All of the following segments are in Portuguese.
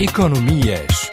Economias.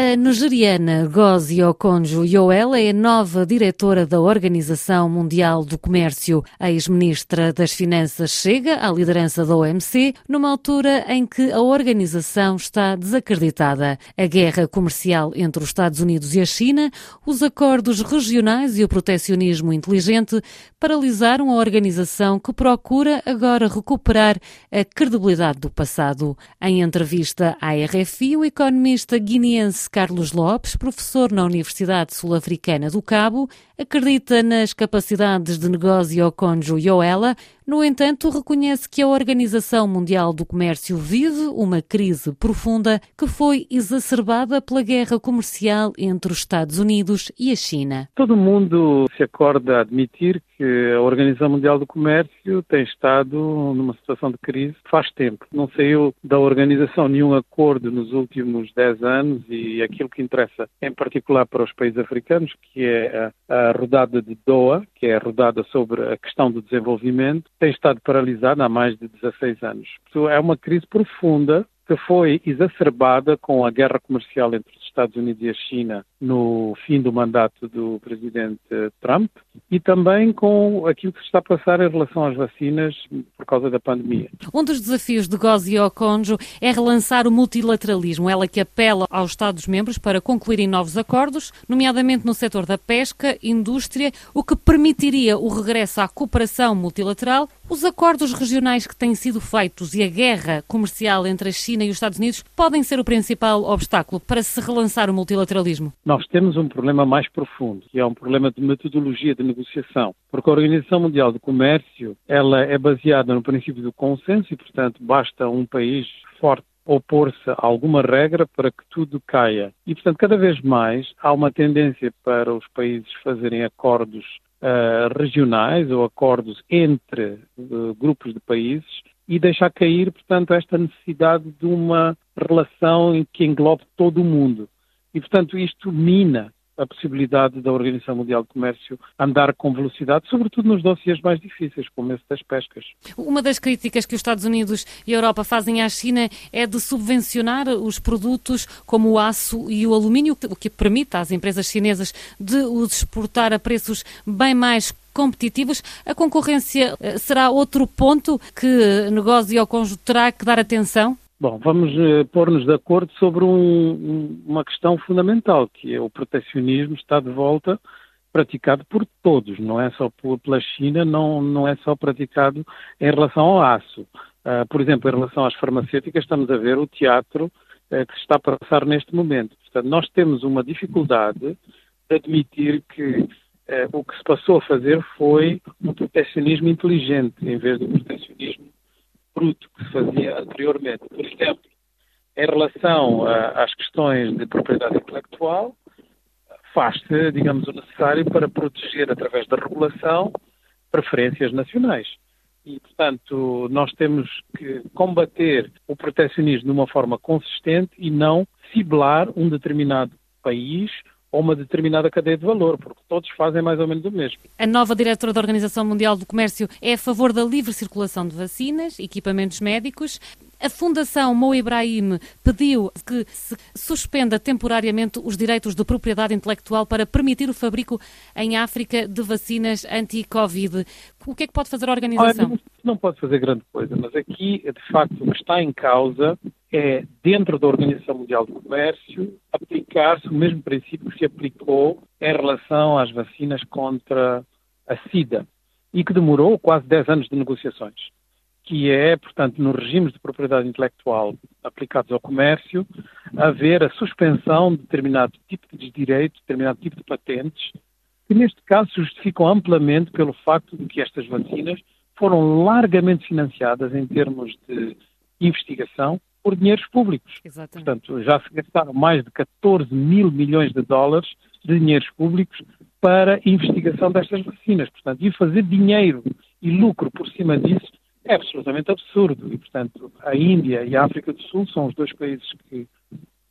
A nigeriana Gozi Okonjo-Iweala é nova diretora da Organização Mundial do Comércio. A ex-ministra das Finanças chega à liderança da OMC numa altura em que a organização está desacreditada. A guerra comercial entre os Estados Unidos e a China, os acordos regionais e o protecionismo inteligente paralisaram a organização que procura agora recuperar a credibilidade do passado. Em entrevista à RFI, o economista guineense Carlos Lopes, professor na Universidade Sul-Africana do Cabo, acredita nas capacidades de negócio Conjo Yoela, no entanto, reconhece que a Organização Mundial do Comércio vive uma crise profunda que foi exacerbada pela guerra comercial entre os Estados Unidos e a China. Todo mundo se acorda a admitir que a Organização Mundial do Comércio tem estado numa situação de crise faz tempo. Não saiu da organização nenhum acordo nos últimos 10 anos e aquilo que interessa em particular para os países africanos, que é a, rodada de Doha, que é a rodada sobre a questão do desenvolvimento, tem estado paralisada há mais de 16 anos. É uma crise profunda que foi exacerbada com a guerra comercial entre os Estados Unidos e a China no fim do mandato do presidente Trump e também com aquilo que se está a passar em relação às vacinas por causa da pandemia. Um dos desafios de Gozi Okonjo é relançar o multilateralismo, ela que apela aos Estados-membros para concluírem novos acordos, nomeadamente no setor da pesca, indústria, o que permitiria o regresso à cooperação multilateral. Os acordos regionais que têm sido feitos e a guerra comercial entre a China e os Estados Unidos podem ser o principal obstáculo para se relançar o multilateralismo? nós temos um problema mais profundo, que é um problema de metodologia de negociação, porque a Organização Mundial do Comércio, ela é baseada no princípio do consenso e, portanto, basta um país forte opor-se a alguma regra para que tudo caia. E, portanto, cada vez mais há uma tendência para os países fazerem acordos uh, regionais ou acordos entre uh, grupos de países e deixar cair, portanto, esta necessidade de uma relação que englobe todo o mundo. E, portanto, isto mina a possibilidade da Organização Mundial de Comércio andar com velocidade, sobretudo nos dossiês mais difíceis, como esse das pescas. Uma das críticas que os Estados Unidos e a Europa fazem à China é de subvencionar os produtos como o aço e o alumínio, o que permite às empresas chinesas de os exportar a preços bem mais competitivos. A concorrência eh, será outro ponto que negócio e ao conjunto terá que dar atenção? Bom, vamos uh, pôr-nos de acordo sobre um, uma questão fundamental, que é o protecionismo está de volta praticado por todos, não é só pela China, não, não é só praticado em relação ao aço. Uh, por exemplo, em relação às farmacêuticas, estamos a ver o teatro uh, que se está a passar neste momento. Portanto, nós temos uma dificuldade de admitir que o que se passou a fazer foi um protecionismo inteligente, em vez do protecionismo bruto que se fazia anteriormente. Por exemplo, em relação a, às questões de propriedade intelectual, faz-se, digamos, o necessário para proteger, através da regulação, preferências nacionais. E, portanto, nós temos que combater o protecionismo de uma forma consistente e não ciblar um determinado país ou uma determinada cadeia de valor, porque todos fazem mais ou menos o mesmo. A nova diretora da Organização Mundial do Comércio é a favor da livre circulação de vacinas, equipamentos médicos. A Fundação Mo Ibrahim pediu que se suspenda temporariamente os direitos de propriedade intelectual para permitir o fabrico em África de vacinas anti-Covid. O que é que pode fazer a organização? Olha, não pode fazer grande coisa, mas aqui, de facto, o que está em causa é, dentro da Organização Mundial do Comércio, aplicar-se o mesmo princípio que se aplicou em relação às vacinas contra a SIDA e que demorou quase 10 anos de negociações que é, portanto, nos regimes de propriedade intelectual aplicados ao comércio, haver a suspensão de determinado tipo de direito, determinado tipo de patentes, que neste caso se justificam amplamente pelo facto de que estas vacinas foram largamente financiadas em termos de investigação por dinheiros públicos. Exatamente. Portanto, já se gastaram mais de 14 mil milhões de dólares de dinheiros públicos para investigação destas vacinas. Portanto, e fazer dinheiro e lucro por cima disso é absolutamente absurdo. E, portanto, a Índia e a África do Sul são os dois países que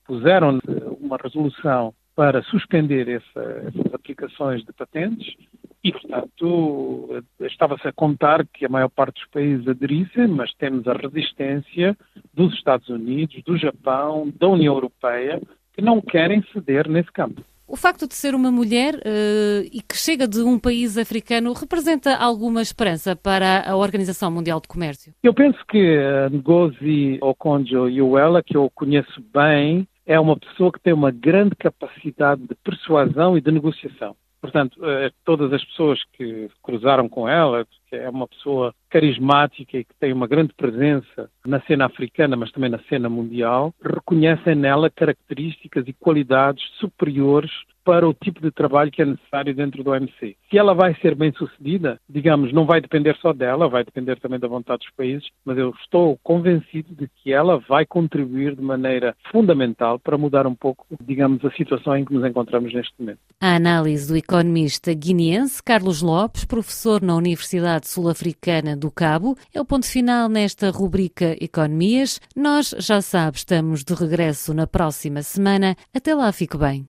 puseram uma resolução para suspender essa, essas aplicações de patentes E, portanto, estava-se a contar que a maior parte dos países aderissem, mas temos a resistência dos Estados Unidos, do Japão, da União Europeia, que não querem ceder nesse campo. O facto de ser uma mulher uh, e que chega de um país africano representa alguma esperança para a Organização Mundial de Comércio? Eu penso que uh, Ngozi Okonjo-Iweala, que eu conheço bem, é uma pessoa que tem uma grande capacidade de persuasão e de negociação. Portanto, uh, todas as pessoas que cruzaram com ela, que é uma pessoa carismática e que tem uma grande presença na cena africana, mas também na cena mundial, reconhecem nela características e qualidades superiores para o tipo de trabalho que é necessário dentro do OMC. Se ela vai ser bem sucedida, digamos, não vai depender só dela, vai depender também da vontade dos países, mas eu estou convencido de que ela vai contribuir de maneira fundamental para mudar um pouco, digamos, a situação em que nos encontramos neste momento. A análise do economista guineense Carlos Lopes, professor na Universidade Sul-Africana do Cabo, é o ponto final nesta rubrica Economias. Nós, já sabe, estamos de regresso na próxima semana. Até lá, fique bem.